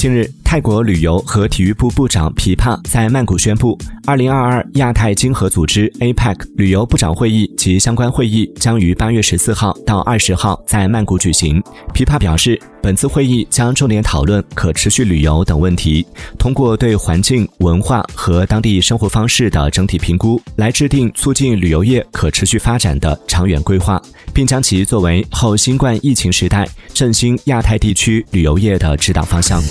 近日，泰国旅游和体育部部长皮帕在曼谷宣布，二零二二亚太经合组织 APEC 旅游部长会议及相关会议将于八月十四号到二十号在曼谷举行。皮帕表示，本次会议将重点讨论可持续旅游等问题，通过对环境、文化和当地生活方式的整体评估，来制定促进旅游业可持续发展的长远规划，并将其作为后新冠疫情时代振兴亚太地区旅游业的指导方向。